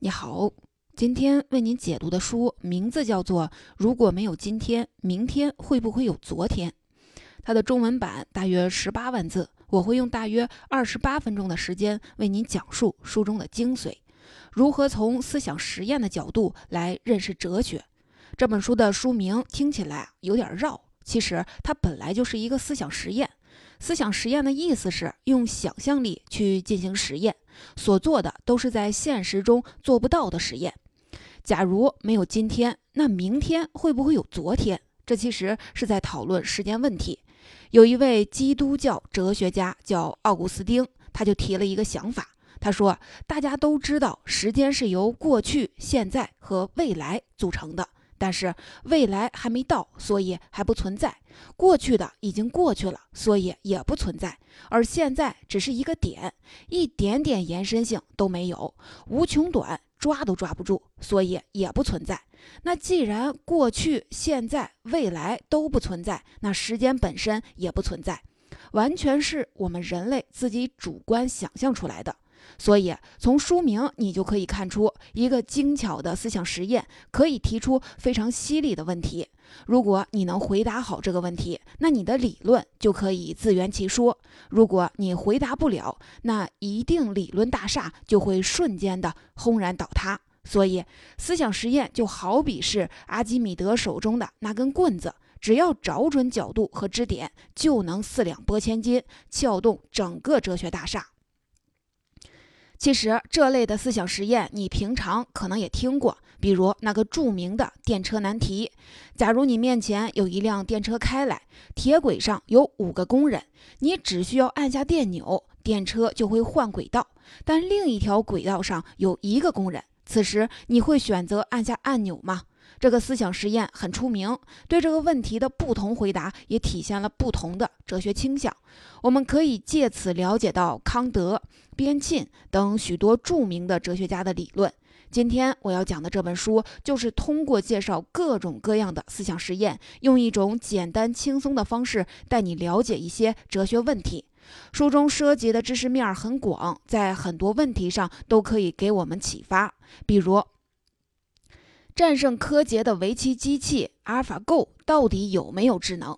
你好，今天为您解读的书名字叫做《如果没有今天，明天会不会有昨天》。它的中文版大约十八万字，我会用大约二十八分钟的时间为您讲述书中的精髓，如何从思想实验的角度来认识哲学。这本书的书名听起来有点绕，其实它本来就是一个思想实验。思想实验的意思是用想象力去进行实验。所做的都是在现实中做不到的实验。假如没有今天，那明天会不会有昨天？这其实是在讨论时间问题。有一位基督教哲学家叫奥古斯丁，他就提了一个想法。他说：“大家都知道，时间是由过去、现在和未来组成的。”但是未来还没到，所以还不存在；过去的已经过去了，所以也不存在。而现在只是一个点，一点点延伸性都没有，无穷短，抓都抓不住，所以也不存在。那既然过去、现在、未来都不存在，那时间本身也不存在，完全是我们人类自己主观想象出来的。所以，从书名你就可以看出，一个精巧的思想实验可以提出非常犀利的问题。如果你能回答好这个问题，那你的理论就可以自圆其说；如果你回答不了，那一定理论大厦就会瞬间的轰然倒塌。所以，思想实验就好比是阿基米德手中的那根棍子，只要找准角度和支点，就能四两拨千斤，撬动整个哲学大厦。其实这类的思想实验，你平常可能也听过，比如那个著名的电车难题。假如你面前有一辆电车开来，铁轨上有五个工人，你只需要按下电钮，电车就会换轨道。但另一条轨道上有一个工人，此时你会选择按下按钮吗？这个思想实验很出名，对这个问题的不同回答也体现了不同的哲学倾向。我们可以借此了解到康德。边沁等许多著名的哲学家的理论。今天我要讲的这本书，就是通过介绍各种各样的思想实验，用一种简单轻松的方式带你了解一些哲学问题。书中涉及的知识面很广，在很多问题上都可以给我们启发。比如，战胜柯洁的围棋机器阿尔法 Go 到底有没有智能？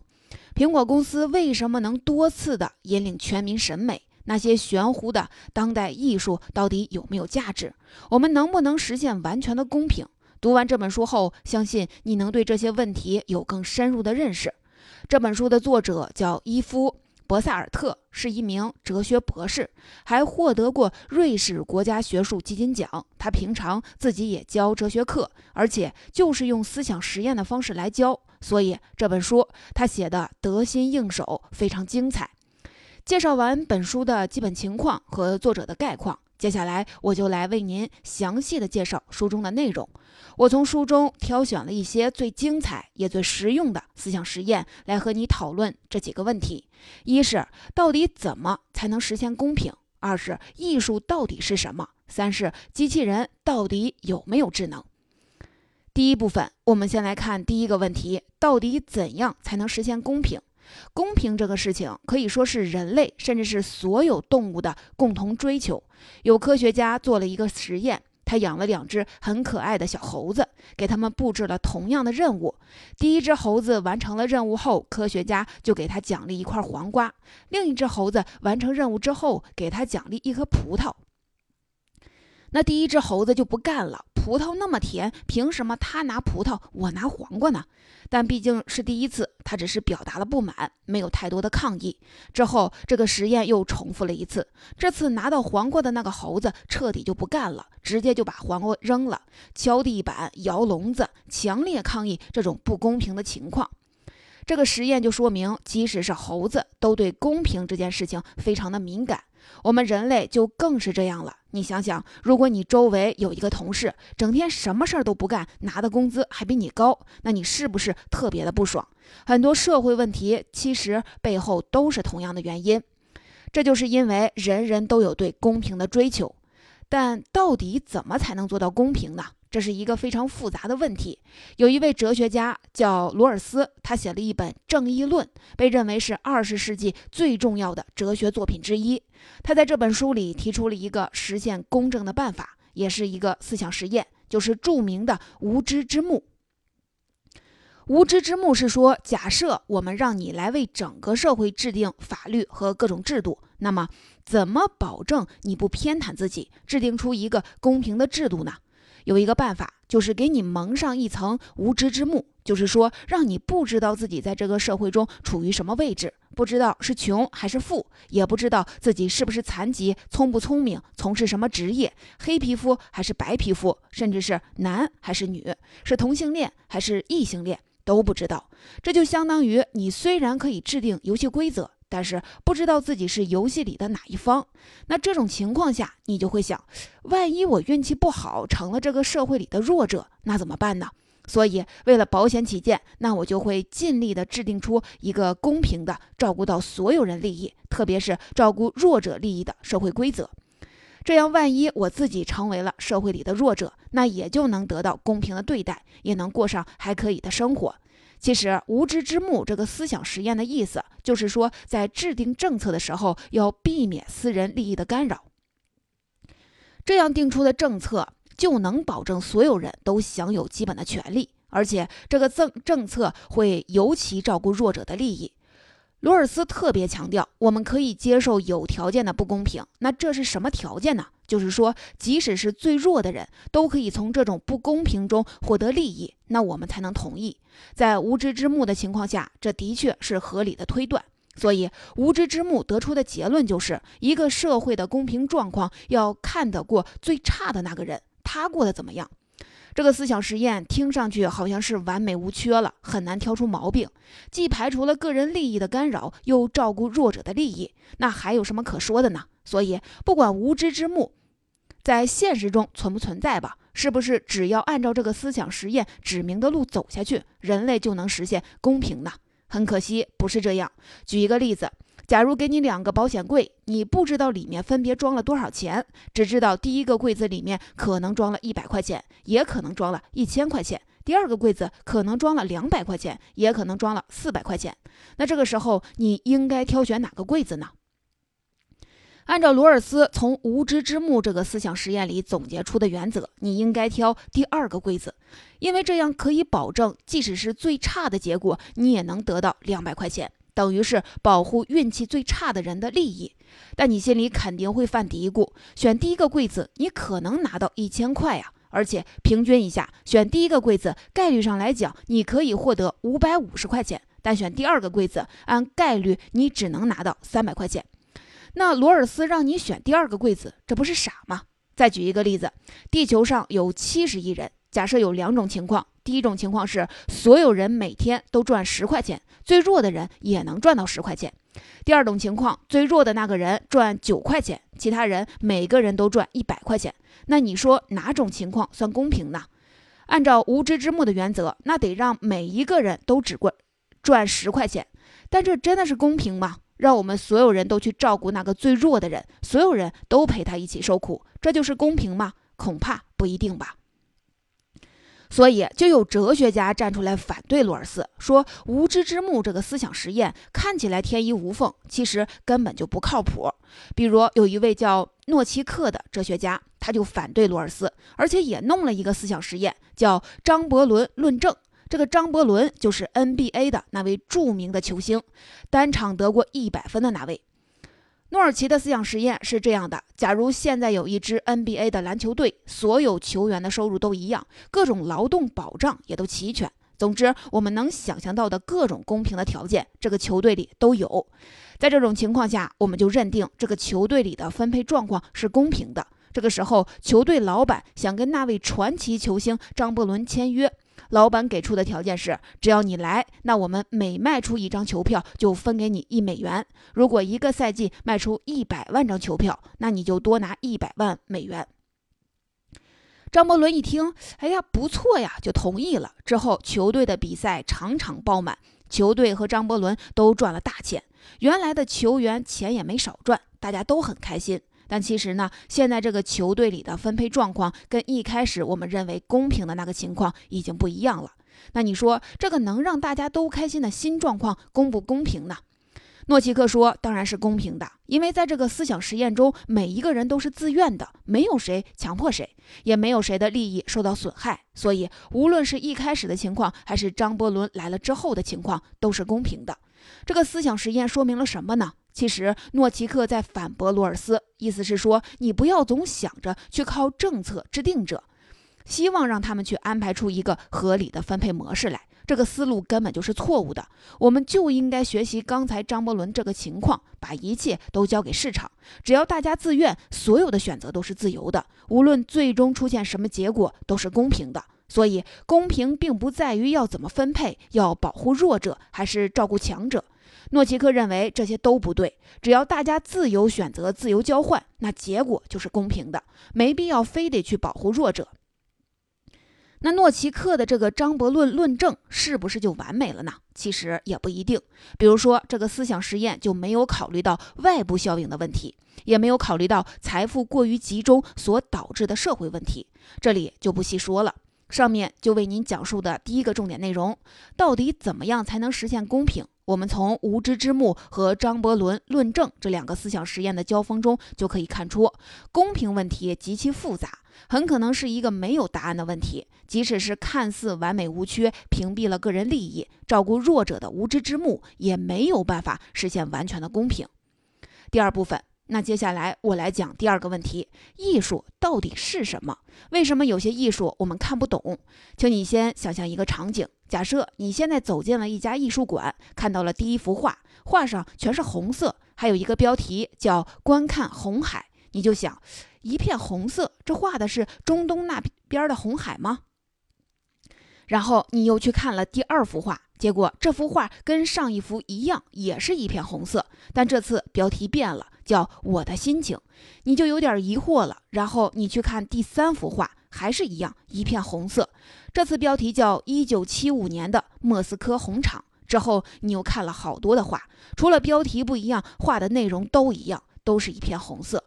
苹果公司为什么能多次的引领全民审美？那些玄乎的当代艺术到底有没有价值？我们能不能实现完全的公平？读完这本书后，相信你能对这些问题有更深入的认识。这本书的作者叫伊夫·博萨尔特，是一名哲学博士，还获得过瑞士国家学术基金奖。他平常自己也教哲学课，而且就是用思想实验的方式来教，所以这本书他写的得心应手，非常精彩。介绍完本书的基本情况和作者的概况，接下来我就来为您详细的介绍书中的内容。我从书中挑选了一些最精彩也最实用的思想实验，来和你讨论这几个问题：一是到底怎么才能实现公平；二是艺术到底是什么；三是机器人到底有没有智能。第一部分，我们先来看第一个问题：到底怎样才能实现公平？公平这个事情可以说是人类甚至是所有动物的共同追求。有科学家做了一个实验，他养了两只很可爱的小猴子，给他们布置了同样的任务。第一只猴子完成了任务后，科学家就给他奖励一块黄瓜；另一只猴子完成任务之后，给他奖励一颗葡萄。那第一只猴子就不干了，葡萄那么甜，凭什么他拿葡萄，我拿黄瓜呢？但毕竟是第一次，他只是表达了不满，没有太多的抗议。之后，这个实验又重复了一次。这次拿到黄瓜的那个猴子彻底就不干了，直接就把黄瓜扔了，敲地板、摇笼子，强烈抗议这种不公平的情况。这个实验就说明，即使是猴子，都对公平这件事情非常的敏感。我们人类就更是这样了。你想想，如果你周围有一个同事，整天什么事儿都不干，拿的工资还比你高，那你是不是特别的不爽？很多社会问题其实背后都是同样的原因。这就是因为人人都有对公平的追求，但到底怎么才能做到公平呢？这是一个非常复杂的问题。有一位哲学家叫罗尔斯，他写了一本《正义论》，被认为是二十世纪最重要的哲学作品之一。他在这本书里提出了一个实现公正的办法，也是一个思想实验，就是著名的无知之幕。无知之幕是说，假设我们让你来为整个社会制定法律和各种制度，那么怎么保证你不偏袒自己，制定出一个公平的制度呢？有一个办法，就是给你蒙上一层无知之幕，就是说让你不知道自己在这个社会中处于什么位置，不知道是穷还是富，也不知道自己是不是残疾、聪不聪明、从事什么职业、黑皮肤还是白皮肤，甚至是男还是女，是同性恋还是异性恋。都不知道，这就相当于你虽然可以制定游戏规则，但是不知道自己是游戏里的哪一方。那这种情况下，你就会想，万一我运气不好，成了这个社会里的弱者，那怎么办呢？所以，为了保险起见，那我就会尽力的制定出一个公平的、照顾到所有人利益，特别是照顾弱者利益的社会规则。这样，万一我自己成为了社会里的弱者，那也就能得到公平的对待，也能过上还可以的生活。其实，无知之幕这个思想实验的意思，就是说，在制定政策的时候，要避免私人利益的干扰。这样定出的政策，就能保证所有人都享有基本的权利，而且这个政政策会尤其照顾弱者的利益。罗尔斯特别强调，我们可以接受有条件的不公平。那这是什么条件呢？就是说，即使是最弱的人都可以从这种不公平中获得利益，那我们才能同意。在无知之幕的情况下，这的确是合理的推断。所以，无知之幕得出的结论就是，一个社会的公平状况要看得过最差的那个人，他过得怎么样。这个思想实验听上去好像是完美无缺了，很难挑出毛病，既排除了个人利益的干扰，又照顾弱者的利益，那还有什么可说的呢？所以，不管无知之幕在现实中存不存在吧，是不是只要按照这个思想实验指明的路走下去，人类就能实现公平呢？很可惜，不是这样。举一个例子。假如给你两个保险柜，你不知道里面分别装了多少钱，只知道第一个柜子里面可能装了一百块钱，也可能装了一千块钱；第二个柜子可能装了两百块钱，也可能装了四百块钱。那这个时候，你应该挑选哪个柜子呢？按照罗尔斯从无知之幕这个思想实验里总结出的原则，你应该挑第二个柜子，因为这样可以保证，即使是最差的结果，你也能得到两百块钱。等于是保护运气最差的人的利益，但你心里肯定会犯嘀咕：选第一个柜子，你可能拿到一千块呀，而且平均一下，选第一个柜子概率上来讲，你可以获得五百五十块钱；但选第二个柜子，按概率你只能拿到三百块钱。那罗尔斯让你选第二个柜子，这不是傻吗？再举一个例子，地球上有七十亿人，假设有两种情况。第一种情况是，所有人每天都赚十块钱，最弱的人也能赚到十块钱。第二种情况，最弱的那个人赚九块钱，其他人每个人都赚一百块钱。那你说哪种情况算公平呢？按照无知之幕的原则，那得让每一个人都只赚赚十块钱。但这真的是公平吗？让我们所有人都去照顾那个最弱的人，所有人都陪他一起受苦，这就是公平吗？恐怕不一定吧。所以，就有哲学家站出来反对罗尔斯，说“无知之幕”这个思想实验看起来天衣无缝，其实根本就不靠谱。比如，有一位叫诺奇克的哲学家，他就反对罗尔斯，而且也弄了一个思想实验，叫张伯伦论证。这个张伯伦就是 NBA 的那位著名的球星，单场得过一百分的那位。诺尔奇的思想实验是这样的：假如现在有一支 NBA 的篮球队，所有球员的收入都一样，各种劳动保障也都齐全，总之，我们能想象到的各种公平的条件，这个球队里都有。在这种情况下，我们就认定这个球队里的分配状况是公平的。这个时候，球队老板想跟那位传奇球星张伯伦签约。老板给出的条件是：只要你来，那我们每卖出一张球票就分给你一美元。如果一个赛季卖出一百万张球票，那你就多拿一百万美元。张伯伦一听，哎呀，不错呀，就同意了。之后，球队的比赛场场爆满，球队和张伯伦都赚了大钱。原来的球员钱也没少赚，大家都很开心。但其实呢，现在这个球队里的分配状况跟一开始我们认为公平的那个情况已经不一样了。那你说这个能让大家都开心的新状况公不公平呢？诺奇克说：“当然是公平的，因为在这个思想实验中，每一个人都是自愿的，没有谁强迫谁，也没有谁的利益受到损害。所以，无论是一开始的情况，还是张伯伦来了之后的情况，都是公平的。这个思想实验说明了什么呢？其实，诺奇克在反驳罗尔斯，意思是说，你不要总想着去靠政策制定者，希望让他们去安排出一个合理的分配模式来。”这个思路根本就是错误的，我们就应该学习刚才张伯伦这个情况，把一切都交给市场，只要大家自愿，所有的选择都是自由的，无论最终出现什么结果都是公平的。所以，公平并不在于要怎么分配，要保护弱者还是照顾强者。诺奇克认为这些都不对，只要大家自由选择、自由交换，那结果就是公平的，没必要非得去保护弱者。那诺奇克的这个张伯伦论证是不是就完美了呢？其实也不一定。比如说，这个思想实验就没有考虑到外部效应的问题，也没有考虑到财富过于集中所导致的社会问题，这里就不细说了。上面就为您讲述的第一个重点内容，到底怎么样才能实现公平？我们从无知之幕和张伯伦论证这两个思想实验的交锋中就可以看出，公平问题极其复杂。很可能是一个没有答案的问题，即使是看似完美无缺、屏蔽了个人利益、照顾弱者的无知之幕，也没有办法实现完全的公平。第二部分，那接下来我来讲第二个问题：艺术到底是什么？为什么有些艺术我们看不懂？请你先想象一个场景，假设你现在走进了一家艺术馆，看到了第一幅画，画上全是红色，还有一个标题叫“观看红海”，你就想。一片红色，这画的是中东那边的红海吗？然后你又去看了第二幅画，结果这幅画跟上一幅一样，也是一片红色，但这次标题变了，叫《我的心情》，你就有点疑惑了。然后你去看第三幅画，还是一样一片红色，这次标题叫《一九七五年的莫斯科红场》。之后你又看了好多的画，除了标题不一样，画的内容都一样，都是一片红色。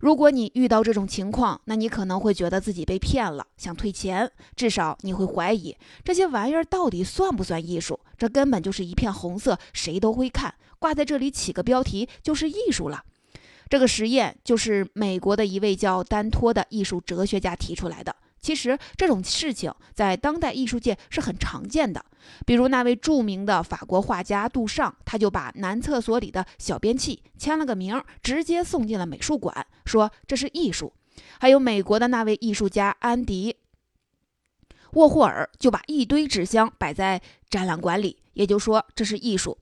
如果你遇到这种情况，那你可能会觉得自己被骗了，想退钱，至少你会怀疑这些玩意儿到底算不算艺术？这根本就是一片红色，谁都会看，挂在这里起个标题就是艺术了。这个实验就是美国的一位叫丹托的艺术哲学家提出来的。其实这种事情在当代艺术界是很常见的，比如那位著名的法国画家杜尚，他就把男厕所里的小便器签了个名，直接送进了美术馆，说这是艺术。还有美国的那位艺术家安迪沃霍尔，就把一堆纸箱摆在展览馆里，也就说这是艺术。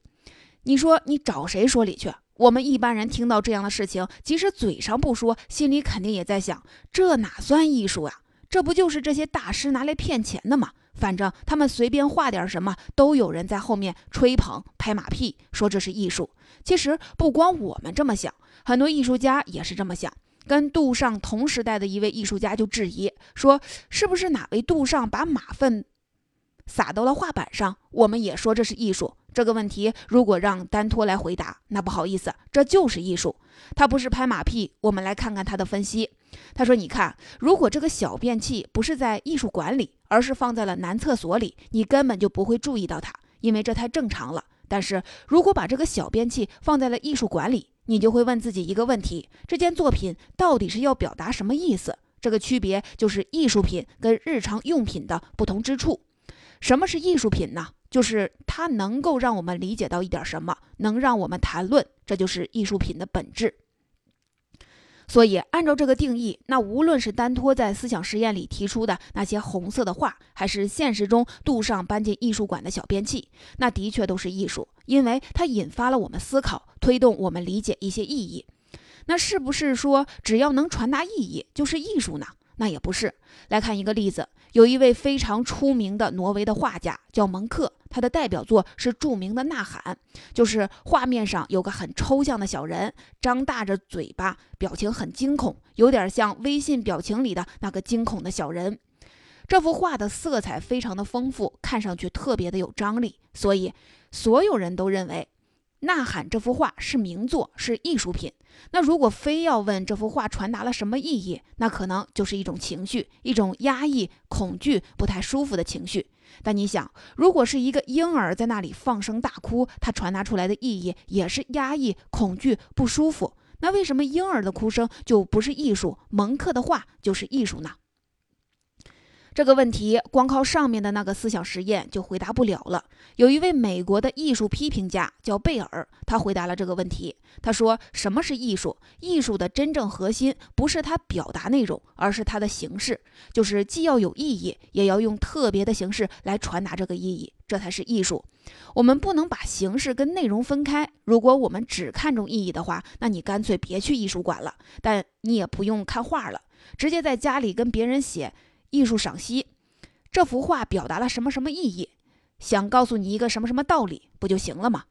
你说你找谁说理去？我们一般人听到这样的事情，即使嘴上不说，心里肯定也在想，这哪算艺术呀？这不就是这些大师拿来骗钱的吗？反正他们随便画点什么，都有人在后面吹捧、拍马屁，说这是艺术。其实不光我们这么想，很多艺术家也是这么想。跟杜尚同时代的一位艺术家就质疑说：“是不是哪位杜尚把马粪撒到了画板上？”我们也说这是艺术。这个问题如果让丹托来回答，那不好意思，这就是艺术。他不是拍马屁。我们来看看他的分析。他说：“你看，如果这个小便器不是在艺术馆里，而是放在了男厕所里，你根本就不会注意到它，因为这太正常了。但是如果把这个小便器放在了艺术馆里，你就会问自己一个问题：这件作品到底是要表达什么意思？这个区别就是艺术品跟日常用品的不同之处。什么是艺术品呢？就是它能够让我们理解到一点什么，能让我们谈论，这就是艺术品的本质。”所以，按照这个定义，那无论是丹托在思想实验里提出的那些红色的画，还是现实中杜尚搬进艺术馆的小便器，那的确都是艺术，因为它引发了我们思考，推动我们理解一些意义。那是不是说只要能传达意义就是艺术呢？那也不是。来看一个例子。有一位非常出名的挪威的画家叫蒙克，他的代表作是著名的《呐喊》，就是画面上有个很抽象的小人，张大着嘴巴，表情很惊恐，有点像微信表情里的那个惊恐的小人。这幅画的色彩非常的丰富，看上去特别的有张力，所以所有人都认为。呐喊这幅画是名作，是艺术品。那如果非要问这幅画传达了什么意义，那可能就是一种情绪，一种压抑、恐惧、不太舒服的情绪。但你想，如果是一个婴儿在那里放声大哭，他传达出来的意义也是压抑、恐惧、不舒服。那为什么婴儿的哭声就不是艺术，蒙克的画就是艺术呢？这个问题光靠上面的那个思想实验就回答不了了。有一位美国的艺术批评家叫贝尔，他回答了这个问题。他说：“什么是艺术？艺术的真正核心不是它表达内容，而是它的形式，就是既要有意义，也要用特别的形式来传达这个意义，这才是艺术。我们不能把形式跟内容分开。如果我们只看重意义的话，那你干脆别去艺术馆了，但你也不用看画了，直接在家里跟别人写。”艺术赏析，这幅画表达了什么什么意义？想告诉你一个什么什么道理，不就行了吗？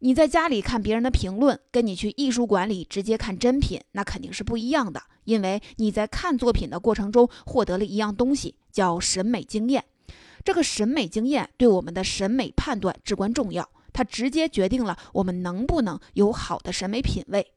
你在家里看别人的评论，跟你去艺术馆里直接看真品，那肯定是不一样的。因为你在看作品的过程中获得了一样东西，叫审美经验。这个审美经验对我们的审美判断至关重要，它直接决定了我们能不能有好的审美品味。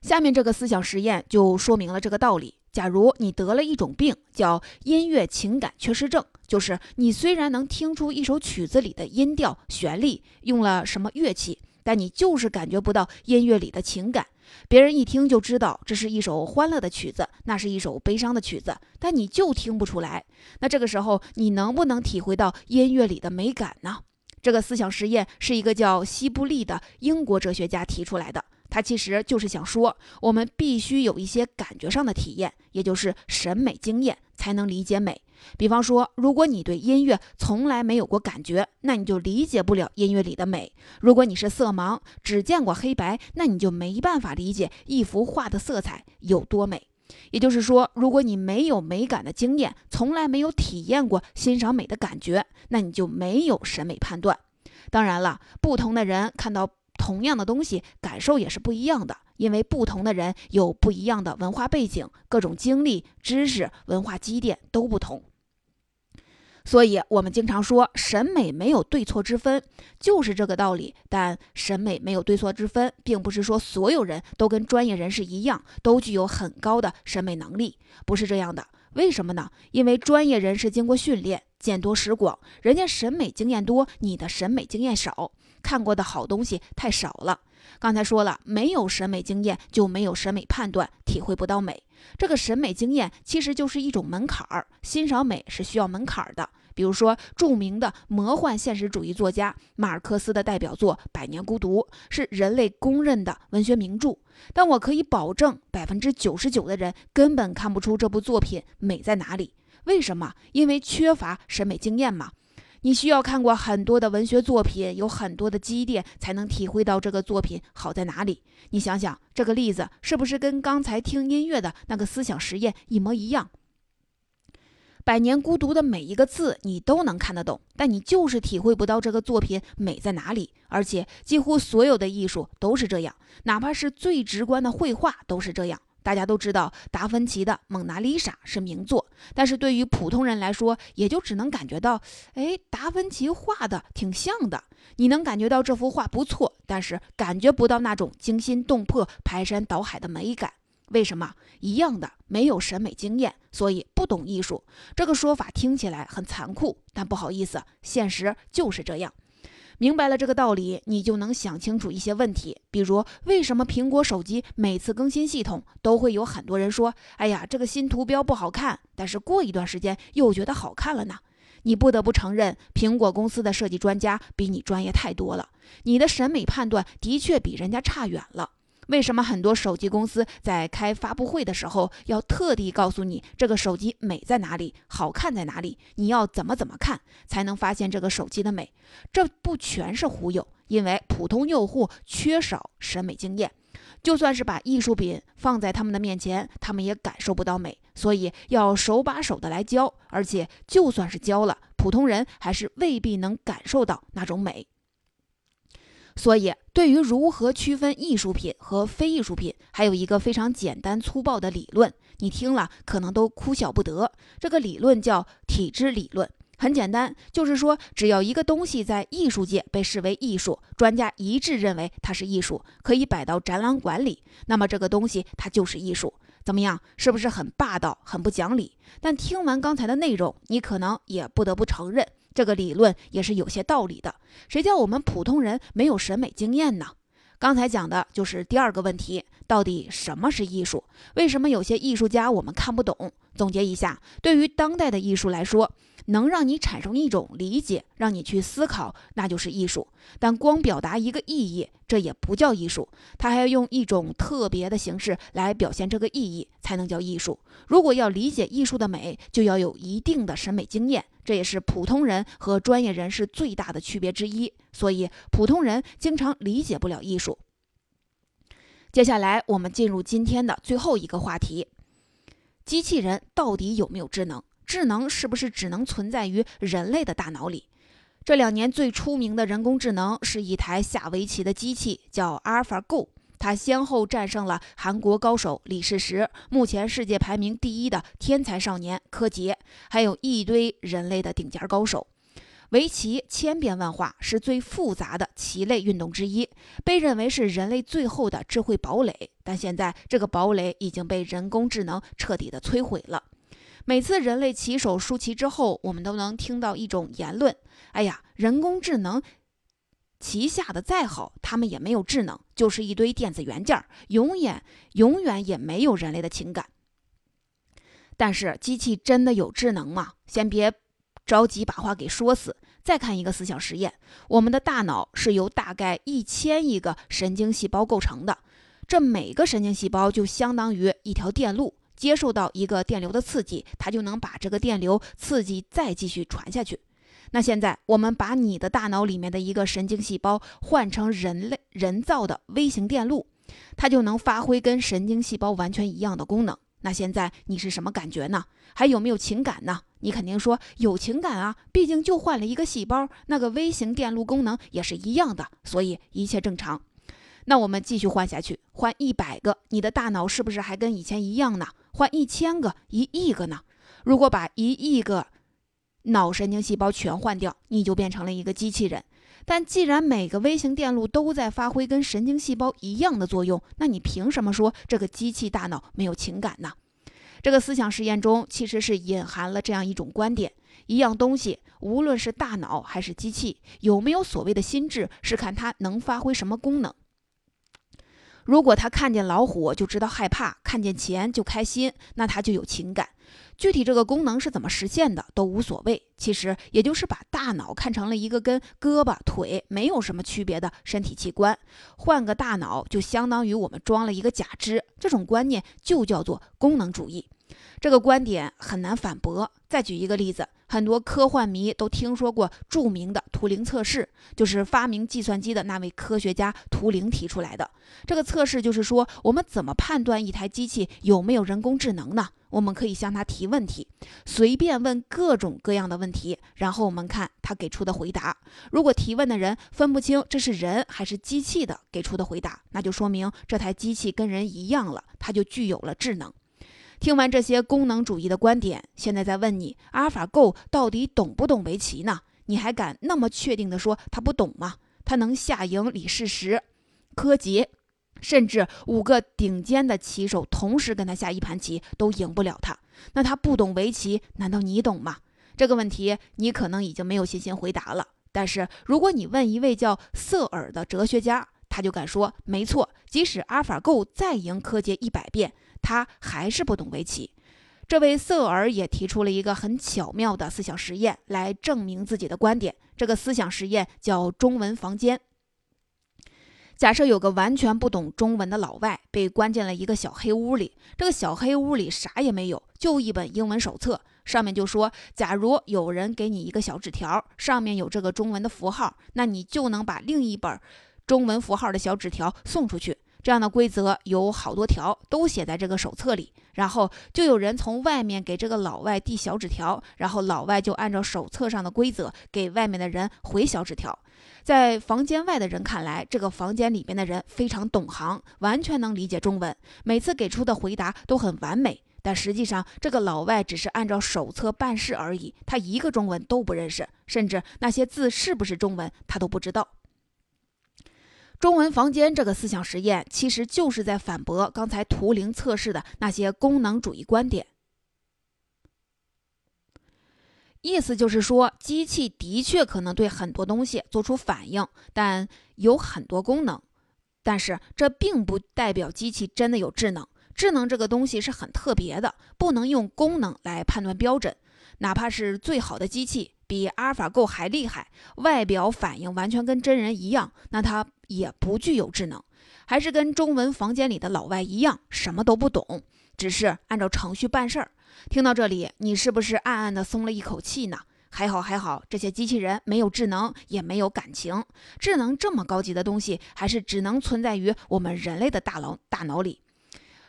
下面这个思想实验就说明了这个道理。假如你得了一种病，叫音乐情感缺失症，就是你虽然能听出一首曲子里的音调、旋律用了什么乐器，但你就是感觉不到音乐里的情感。别人一听就知道这是一首欢乐的曲子，那是一首悲伤的曲子，但你就听不出来。那这个时候，你能不能体会到音乐里的美感呢？这个思想实验是一个叫西布利的英国哲学家提出来的。他其实就是想说，我们必须有一些感觉上的体验，也就是审美经验，才能理解美。比方说，如果你对音乐从来没有过感觉，那你就理解不了音乐里的美；如果你是色盲，只见过黑白，那你就没办法理解一幅画的色彩有多美。也就是说，如果你没有美感的经验，从来没有体验过欣赏美的感觉，那你就没有审美判断。当然了，不同的人看到。同样的东西，感受也是不一样的，因为不同的人有不一样的文化背景，各种经历、知识、文化积淀都不同。所以，我们经常说审美没有对错之分，就是这个道理。但审美没有对错之分，并不是说所有人都跟专业人士一样，都具有很高的审美能力，不是这样的。为什么呢？因为专业人士经过训练，见多识广，人家审美经验多，你的审美经验少。看过的好东西太少了。刚才说了，没有审美经验就没有审美判断，体会不到美。这个审美经验其实就是一种门槛儿，欣赏美是需要门槛儿的。比如说，著名的魔幻现实主义作家马尔克斯的代表作《百年孤独》是人类公认的文学名著，但我可以保证，百分之九十九的人根本看不出这部作品美在哪里。为什么？因为缺乏审美经验嘛。你需要看过很多的文学作品，有很多的积淀，才能体会到这个作品好在哪里。你想想，这个例子是不是跟刚才听音乐的那个思想实验一模一样？《百年孤独》的每一个字你都能看得懂，但你就是体会不到这个作品美在哪里。而且，几乎所有的艺术都是这样，哪怕是最直观的绘画都是这样。大家都知道达芬奇的《蒙娜丽莎》是名作，但是对于普通人来说，也就只能感觉到，哎，达芬奇画的挺像的。你能感觉到这幅画不错，但是感觉不到那种惊心动魄、排山倒海的美感。为什么？一样的，没有审美经验，所以不懂艺术。这个说法听起来很残酷，但不好意思，现实就是这样。明白了这个道理，你就能想清楚一些问题。比如，为什么苹果手机每次更新系统都会有很多人说：“哎呀，这个新图标不好看。”但是过一段时间又觉得好看了呢？你不得不承认，苹果公司的设计专家比你专业太多了。你的审美判断的确比人家差远了。为什么很多手机公司在开发布会的时候要特地告诉你这个手机美在哪里、好看在哪里？你要怎么怎么看才能发现这个手机的美？这不全是忽悠，因为普通用户缺少审美经验，就算是把艺术品放在他们的面前，他们也感受不到美。所以要手把手的来教，而且就算是教了，普通人还是未必能感受到那种美。所以，对于如何区分艺术品和非艺术品，还有一个非常简单粗暴的理论，你听了可能都哭笑不得。这个理论叫体制理论，很简单，就是说，只要一个东西在艺术界被视为艺术，专家一致认为它是艺术，可以摆到展览馆里，那么这个东西它就是艺术。怎么样？是不是很霸道、很不讲理？但听完刚才的内容，你可能也不得不承认，这个理论也是有些道理的。谁叫我们普通人没有审美经验呢？刚才讲的就是第二个问题，到底什么是艺术？为什么有些艺术家我们看不懂？总结一下，对于当代的艺术来说。能让你产生一种理解，让你去思考，那就是艺术。但光表达一个意义，这也不叫艺术。它还要用一种特别的形式来表现这个意义，才能叫艺术。如果要理解艺术的美，就要有一定的审美经验，这也是普通人和专业人士最大的区别之一。所以，普通人经常理解不了艺术。接下来，我们进入今天的最后一个话题：机器人到底有没有智能？智能是不是只能存在于人类的大脑里？这两年最出名的人工智能是一台下围棋的机器，叫 AlphaGo。它先后战胜了韩国高手李世石，目前世界排名第一的天才少年柯洁，还有一堆人类的顶尖高手。围棋千变万化，是最复杂的棋类运动之一，被认为是人类最后的智慧堡垒。但现在这个堡垒已经被人工智能彻底的摧毁了。每次人类棋手输棋之后，我们都能听到一种言论：“哎呀，人工智能棋下的再好，他们也没有智能，就是一堆电子元件，永远永远也没有人类的情感。”但是，机器真的有智能吗？先别着急把话给说死。再看一个思想实验：我们的大脑是由大概一千亿个神经细胞构成的，这每个神经细胞就相当于一条电路。接受到一个电流的刺激，它就能把这个电流刺激再继续传下去。那现在我们把你的大脑里面的一个神经细胞换成人类人造的微型电路，它就能发挥跟神经细胞完全一样的功能。那现在你是什么感觉呢？还有没有情感呢？你肯定说有情感啊，毕竟就换了一个细胞，那个微型电路功能也是一样的，所以一切正常。那我们继续换下去，换一百个，你的大脑是不是还跟以前一样呢？换一千个、一亿个呢？如果把一亿个脑神经细胞全换掉，你就变成了一个机器人。但既然每个微型电路都在发挥跟神经细胞一样的作用，那你凭什么说这个机器大脑没有情感呢？这个思想实验中其实是隐含了这样一种观点：一样东西，无论是大脑还是机器，有没有所谓的心智，是看它能发挥什么功能。如果他看见老虎就知道害怕，看见钱就开心，那他就有情感。具体这个功能是怎么实现的都无所谓，其实也就是把大脑看成了一个跟胳膊腿没有什么区别的身体器官，换个大脑就相当于我们装了一个假肢。这种观念就叫做功能主义。这个观点很难反驳。再举一个例子。很多科幻迷都听说过著名的图灵测试，就是发明计算机的那位科学家图灵提出来的。这个测试就是说，我们怎么判断一台机器有没有人工智能呢？我们可以向他提问题，随便问各种各样的问题，然后我们看他给出的回答。如果提问的人分不清这是人还是机器的给出的回答，那就说明这台机器跟人一样了，它就具有了智能。听完这些功能主义的观点，现在再问你，阿尔法 Go 到底懂不懂围棋呢？你还敢那么确定的说他不懂吗？他能下赢李世石、柯洁，甚至五个顶尖的棋手同时跟他下一盘棋都赢不了他。那他不懂围棋，难道你懂吗？这个问题你可能已经没有信心回答了。但是如果你问一位叫瑟尔的哲学家，他就敢说，没错，即使阿尔法 Go 再赢柯洁一百遍。他还是不懂围棋。这位瑟尔也提出了一个很巧妙的思想实验来证明自己的观点。这个思想实验叫“中文房间”。假设有个完全不懂中文的老外被关进了一个小黑屋里，这个小黑屋里啥也没有，就一本英文手册，上面就说：假如有人给你一个小纸条，上面有这个中文的符号，那你就能把另一本中文符号的小纸条送出去。这样的规则有好多条，都写在这个手册里。然后就有人从外面给这个老外递小纸条，然后老外就按照手册上的规则给外面的人回小纸条。在房间外的人看来，这个房间里面的人非常懂行，完全能理解中文，每次给出的回答都很完美。但实际上，这个老外只是按照手册办事而已，他一个中文都不认识，甚至那些字是不是中文他都不知道。中文房间这个思想实验，其实就是在反驳刚才图灵测试的那些功能主义观点。意思就是说，机器的确可能对很多东西做出反应，但有很多功能。但是这并不代表机器真的有智能。智能这个东西是很特别的，不能用功能来判断标准。哪怕是最好的机器，比阿尔法狗还厉害，外表反应完全跟真人一样，那它也不具有智能，还是跟中文房间里的老外一样，什么都不懂，只是按照程序办事儿。听到这里，你是不是暗暗的松了一口气呢？还好还好，这些机器人没有智能，也没有感情。智能这么高级的东西，还是只能存在于我们人类的大脑大脑里。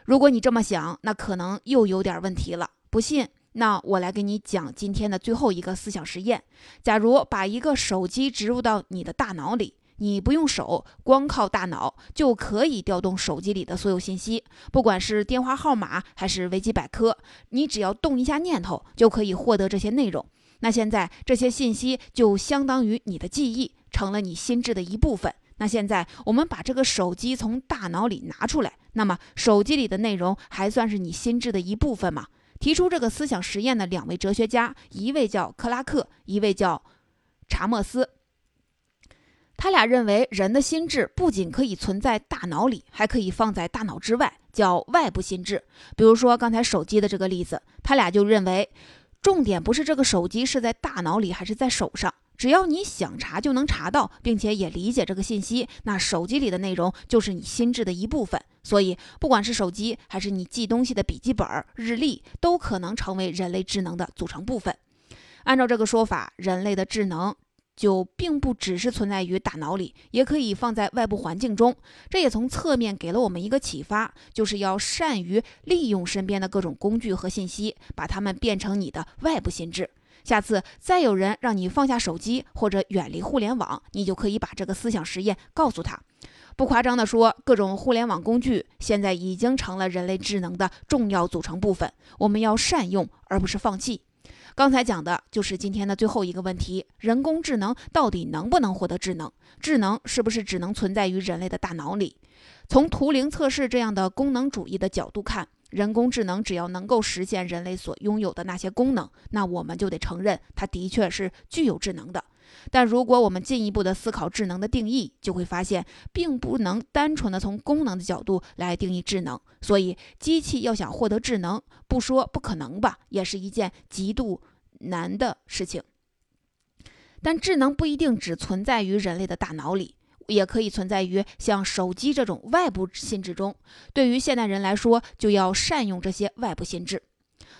如果你这么想，那可能又有点问题了。不信，那我来给你讲今天的最后一个思想实验：假如把一个手机植入到你的大脑里。你不用手，光靠大脑就可以调动手机里的所有信息，不管是电话号码还是维基百科，你只要动一下念头就可以获得这些内容。那现在这些信息就相当于你的记忆，成了你心智的一部分。那现在我们把这个手机从大脑里拿出来，那么手机里的内容还算是你心智的一部分吗？提出这个思想实验的两位哲学家，一位叫克拉克，一位叫查莫斯。他俩认为，人的心智不仅可以存在大脑里，还可以放在大脑之外，叫外部心智。比如说刚才手机的这个例子，他俩就认为，重点不是这个手机是在大脑里还是在手上，只要你想查就能查到，并且也理解这个信息，那手机里的内容就是你心智的一部分。所以，不管是手机还是你记东西的笔记本、日历，都可能成为人类智能的组成部分。按照这个说法，人类的智能。就并不只是存在于大脑里，也可以放在外部环境中。这也从侧面给了我们一个启发，就是要善于利用身边的各种工具和信息，把它们变成你的外部心智。下次再有人让你放下手机或者远离互联网，你就可以把这个思想实验告诉他。不夸张地说，各种互联网工具现在已经成了人类智能的重要组成部分，我们要善用，而不是放弃。刚才讲的就是今天的最后一个问题：人工智能到底能不能获得智能？智能是不是只能存在于人类的大脑里？从图灵测试这样的功能主义的角度看，人工智能只要能够实现人类所拥有的那些功能，那我们就得承认它的确是具有智能的。但如果我们进一步的思考智能的定义，就会发现，并不能单纯的从功能的角度来定义智能。所以，机器要想获得智能，不说不可能吧，也是一件极度难的事情。但智能不一定只存在于人类的大脑里，也可以存在于像手机这种外部心智中。对于现代人来说，就要善用这些外部心智。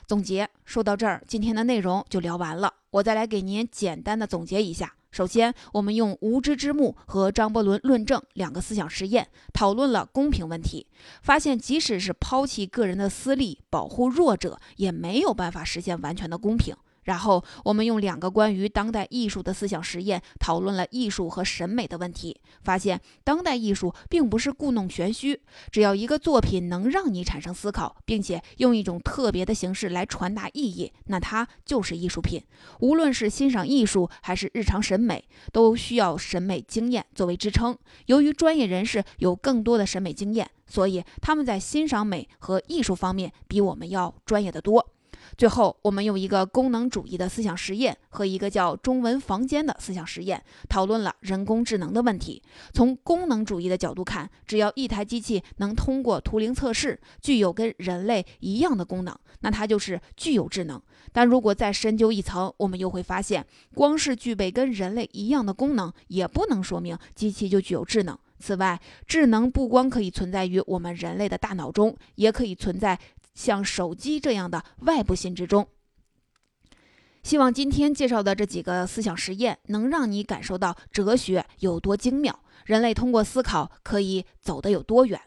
总结说到这儿，今天的内容就聊完了。我再来给您简单的总结一下。首先，我们用无知之幕和张伯伦论证两个思想实验，讨论了公平问题，发现即使是抛弃个人的私利，保护弱者，也没有办法实现完全的公平。然后，我们用两个关于当代艺术的思想实验讨论了艺术和审美的问题，发现当代艺术并不是故弄玄虚，只要一个作品能让你产生思考，并且用一种特别的形式来传达意义，那它就是艺术品。无论是欣赏艺术还是日常审美，都需要审美经验作为支撑。由于专业人士有更多的审美经验，所以他们在欣赏美和艺术方面比我们要专业的多。最后，我们用一个功能主义的思想实验和一个叫“中文房间”的思想实验，讨论了人工智能的问题。从功能主义的角度看，只要一台机器能通过图灵测试，具有跟人类一样的功能，那它就是具有智能。但如果再深究一层，我们又会发现，光是具备跟人类一样的功能，也不能说明机器就具有智能。此外，智能不光可以存在于我们人类的大脑中，也可以存在。像手机这样的外部性质中，希望今天介绍的这几个思想实验能让你感受到哲学有多精妙，人类通过思考可以走得有多远。